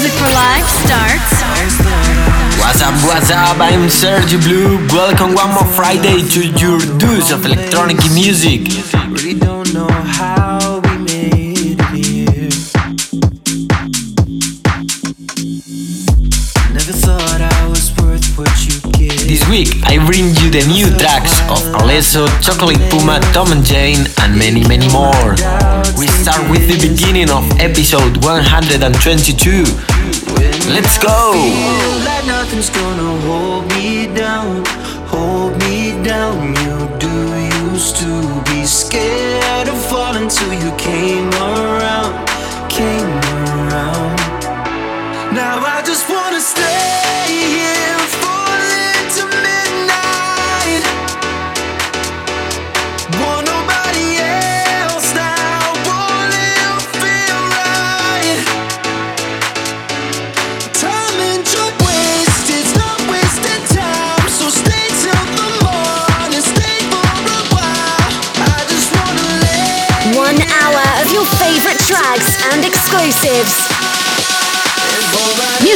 Music for Life starts. What's up, what's up? I'm Sergio Blue. Welcome one more Friday to your dose of electronic music. Really don't know. bring you the new tracks of Alesso, Chocolate Puma, Tom and Jame, and many, many more. We start with the beginning of episode 122. Let's go! Like nothing's gonna hold me down, hold me down.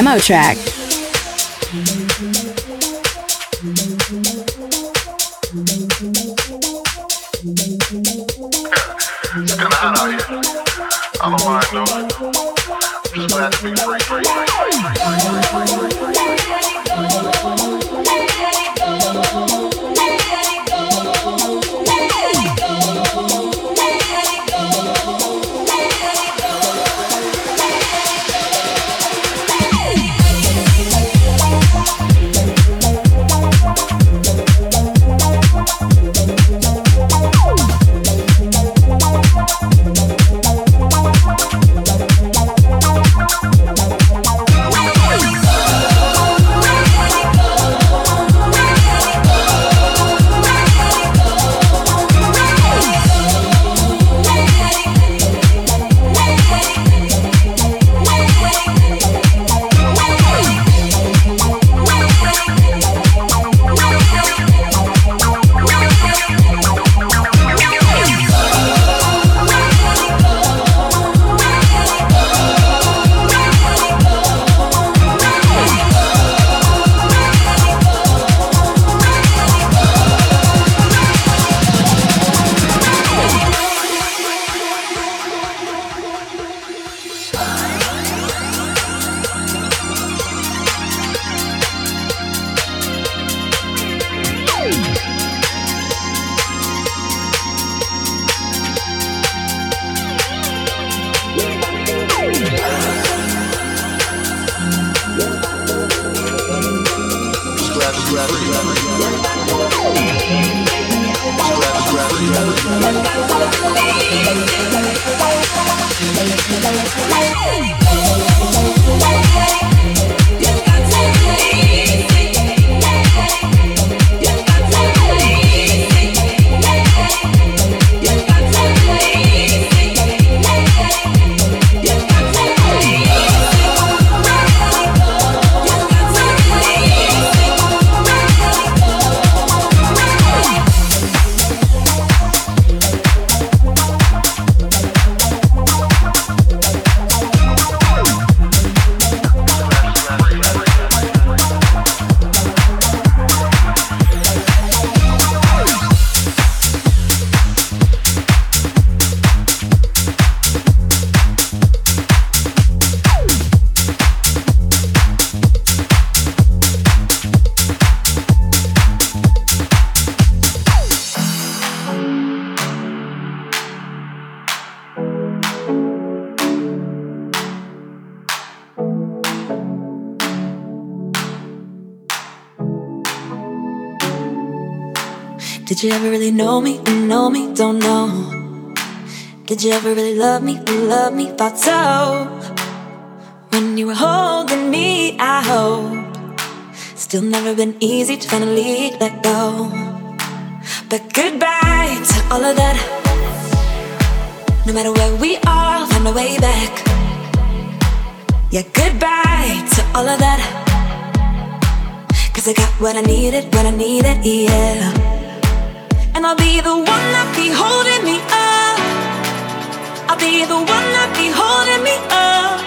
demo track. Did you ever really know me? Know me? Don't know. Did you ever really love me? Love me? Thought so. When you were holding me, I hope. Still never been easy to finally let go. But goodbye to all of that. No matter where we are, find a way back. Yeah, goodbye to all of that. Cause I got what I needed what I needed, yeah. And I'll be the one that be holding me up. I'll be the one that be holding me up.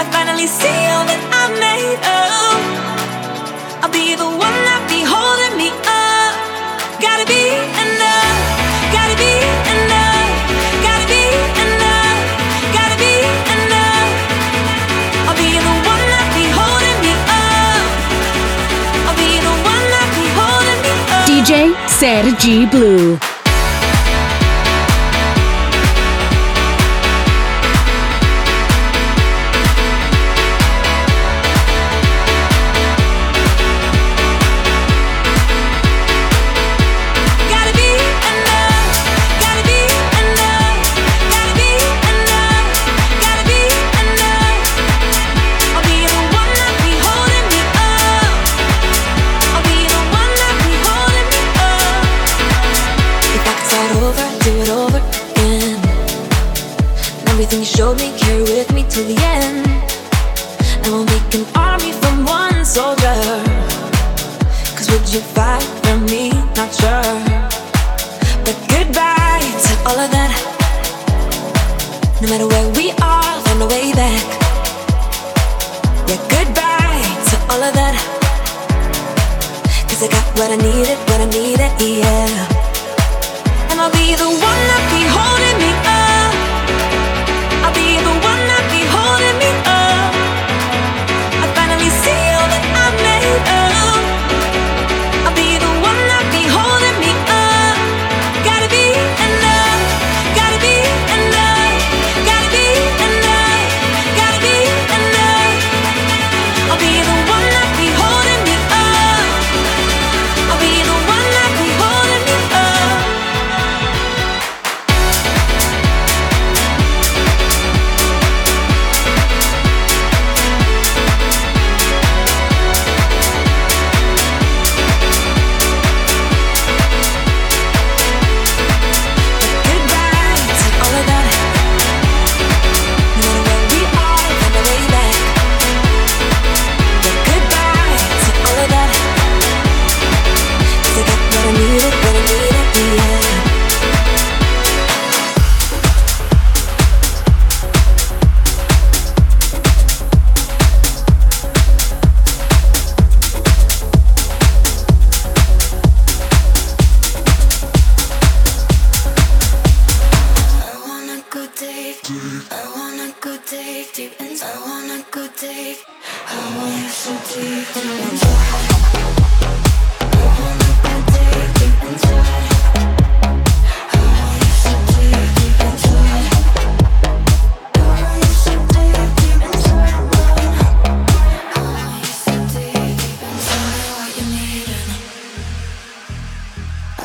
I finally see all that I'm made of. I'll be the one. Sergi Blue. Goodbye to all of I got what I needed, what I needed, yeah. And I'll be the one that beholds.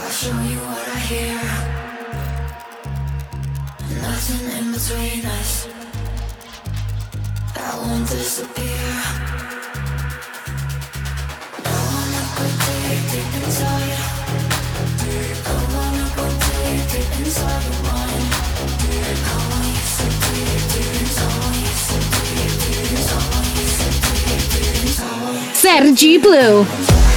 Show you what I hear. Nothing in between us. I won't disappear. I wanna go deep, inside. I wanna go deep, inside your mind. I want you so deep, deep inside. Sergi Blue.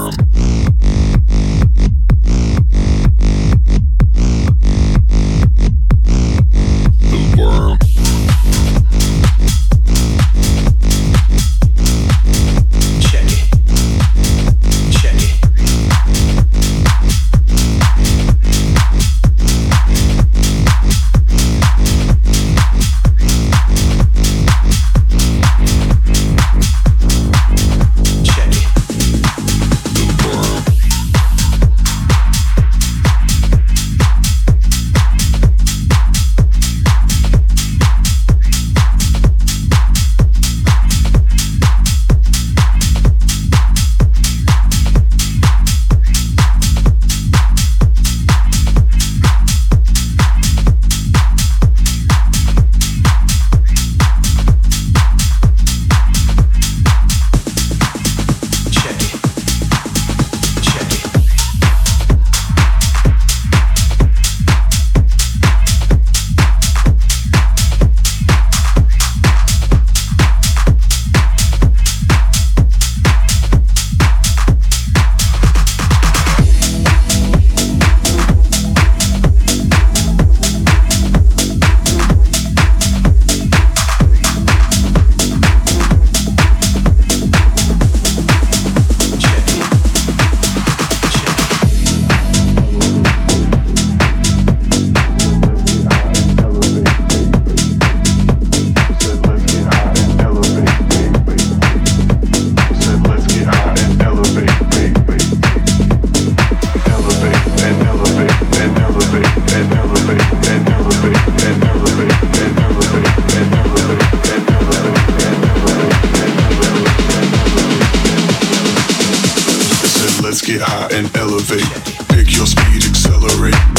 get high and elevate. Pick your speed accelerate.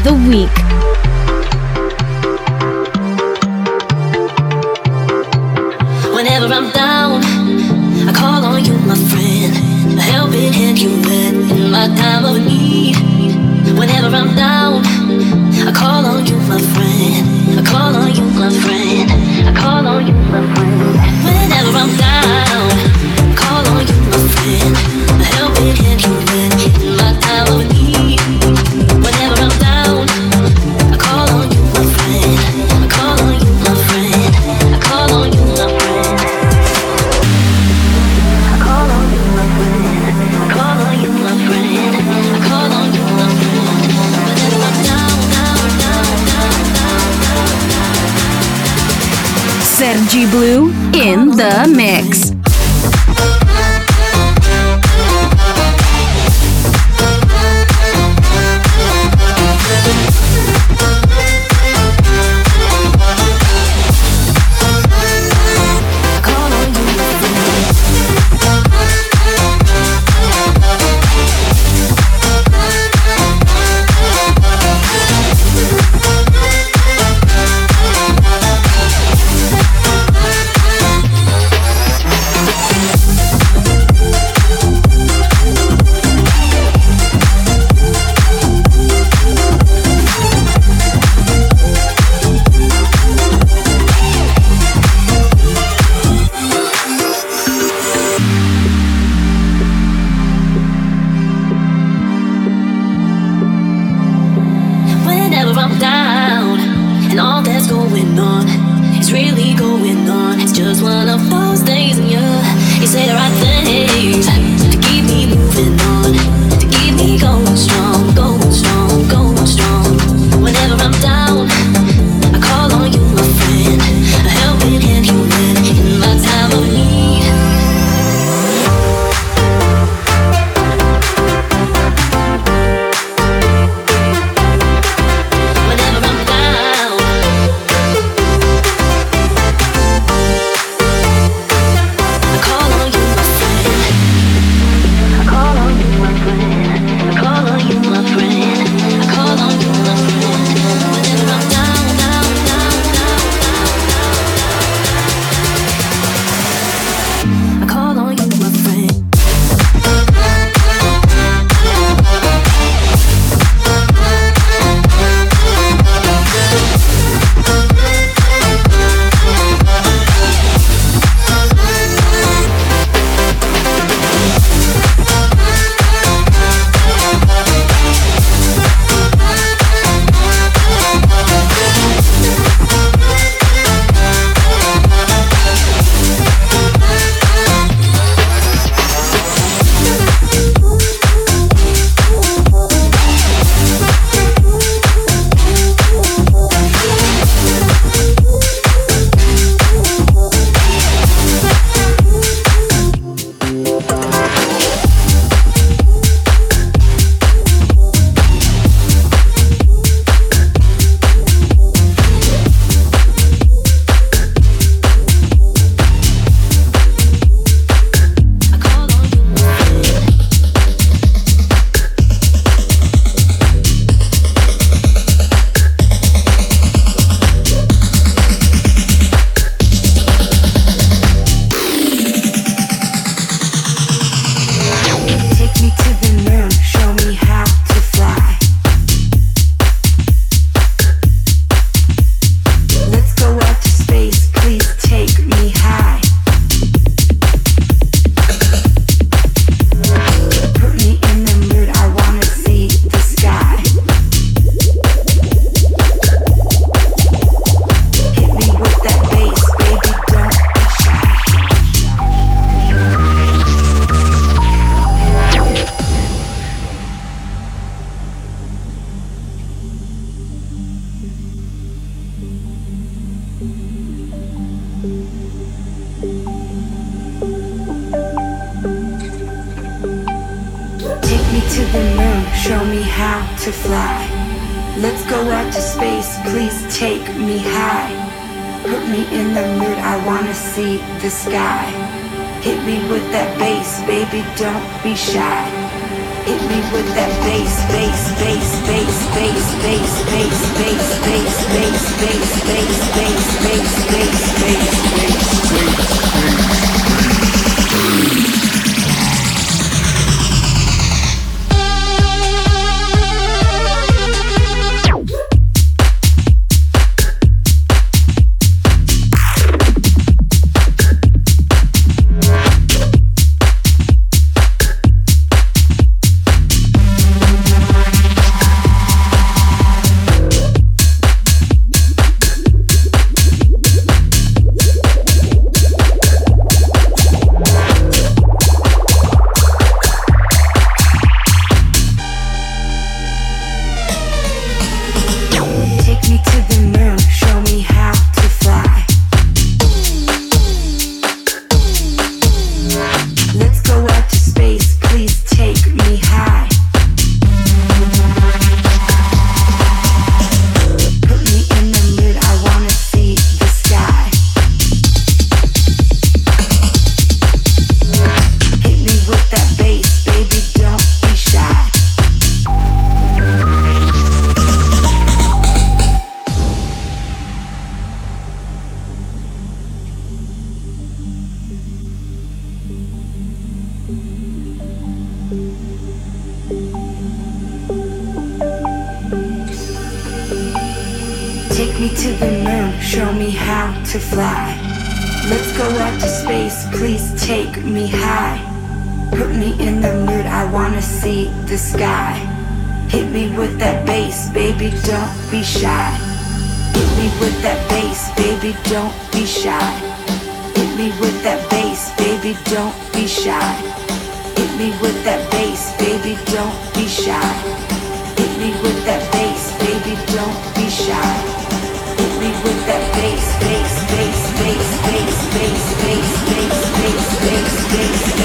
The week. Peace.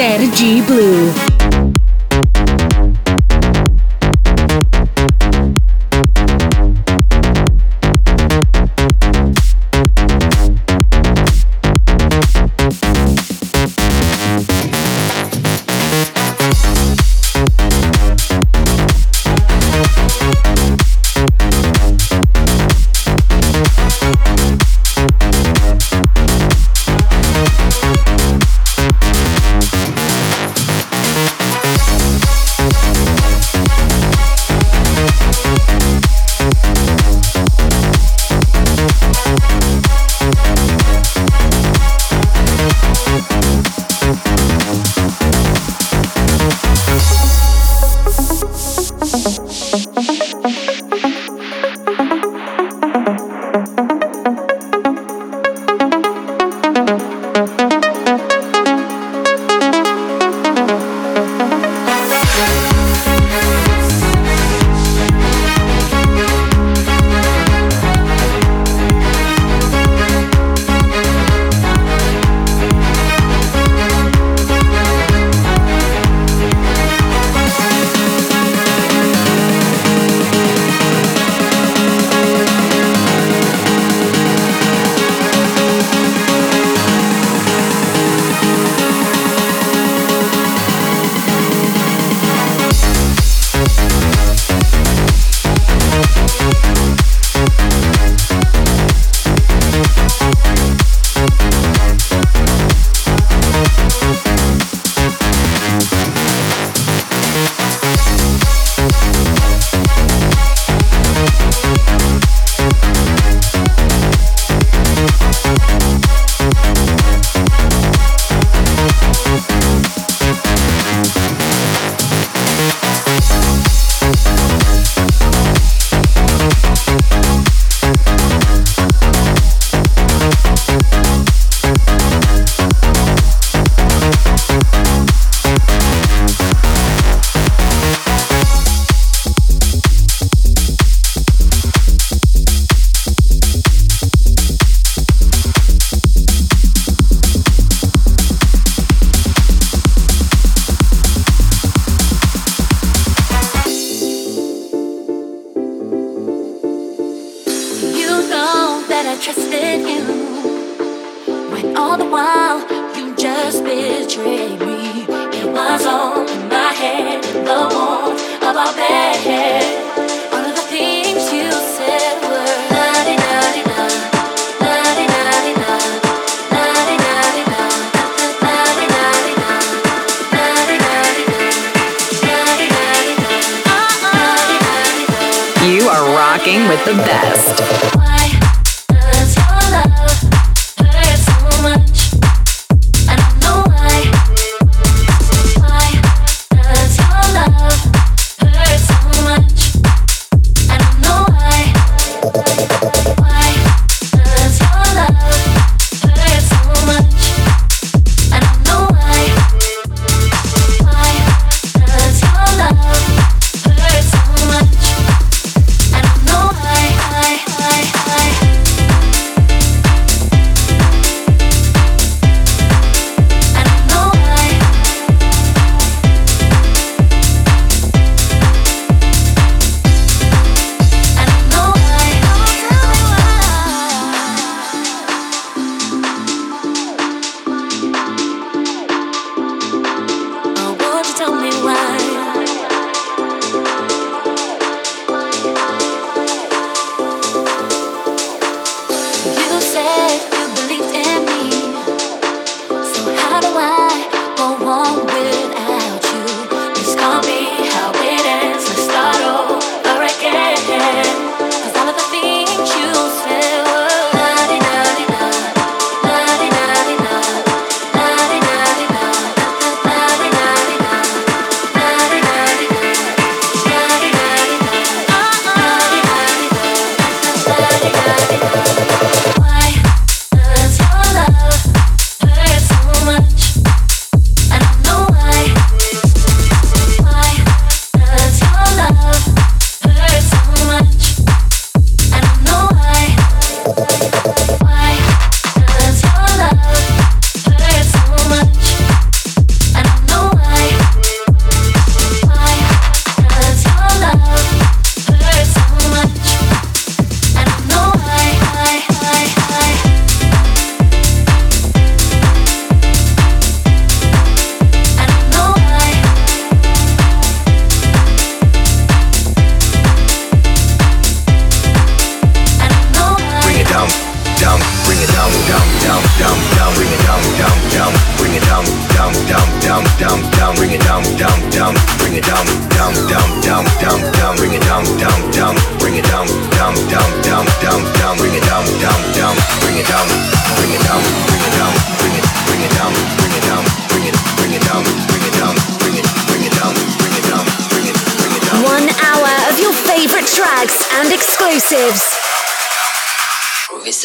Sergi Blue.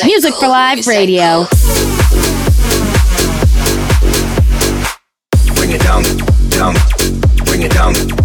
Music, Music for Live Music Radio. Bring it down, down, bring it down.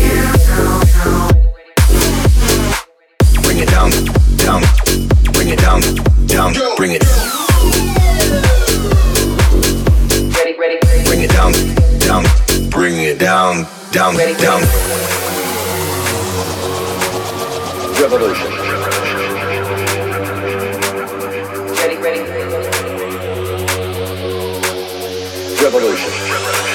down, down, ready, down. Ready. Revolution. Ready, ready. Revolution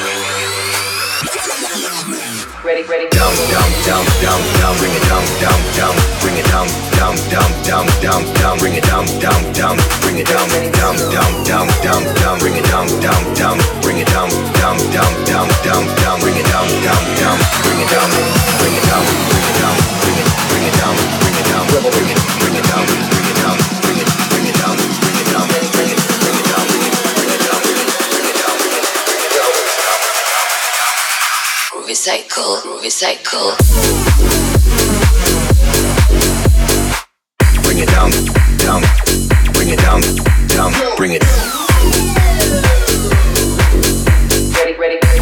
ready, ready. Dumb, dumb, dumb, dumb, dumb, bring it dumb, dumb, dumb, bring it dumb, dumb, dumb, dumb, dumb, dumb, bring it dumb, dumb, dumb, bring it dumb, dumb, dumb, dumb, dumb, dumb, bring it dumb, dumb, dumb, bring it dumb, dumb, dumb, dumb, dumb, dumb, bring it dumb, dumb, dumb, bring it dumb, bring it dumb, bring it dumb, bring it, bring it dumb, bring it dumb, bring it, bring it dumb. recycle. Bring it down, down, bring it down, down, bring it. Ready, ready.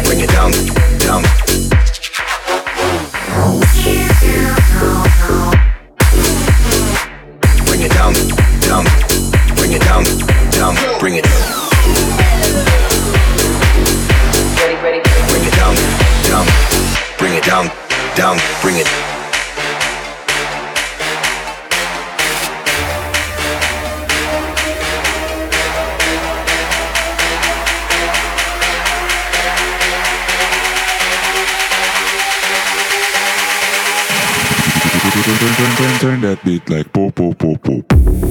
Turn, that beat like po po po po.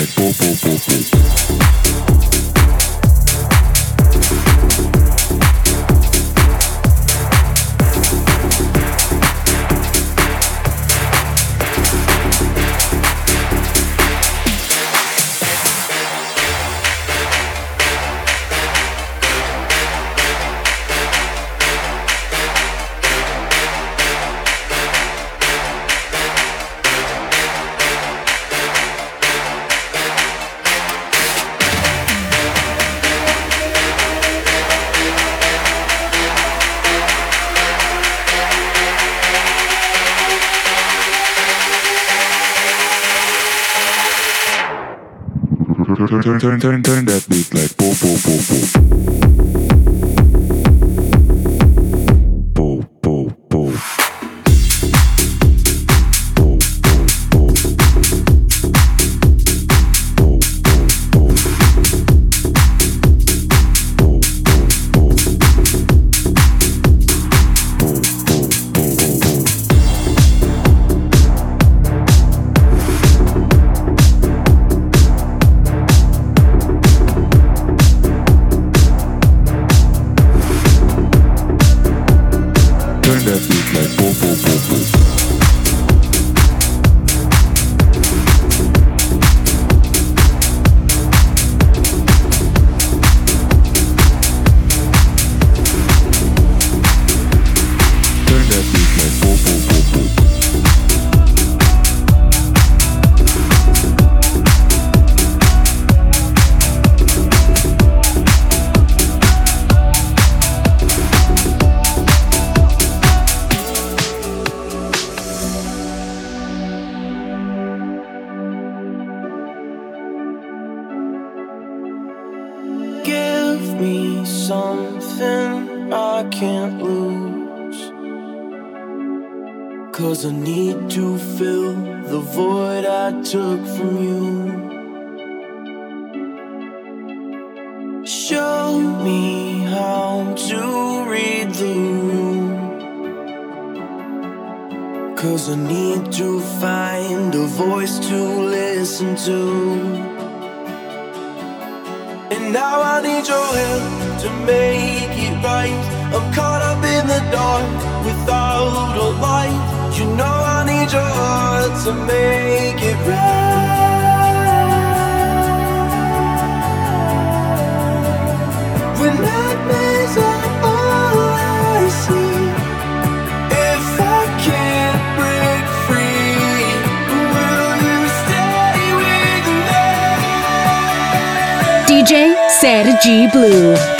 Like po po po. Turn, turn, turn, turn, turn that beat like po po po po. Cause I need to fill the void I took from you. Show me how to read the room. Cause I need to find a voice to listen to. And now I need your help to make it right. I'm caught up in the dark without a light. You know I need your heart to make it right. When nightmares are all I see, if I can't break free, will you stay with me? DJ Sergi Blue.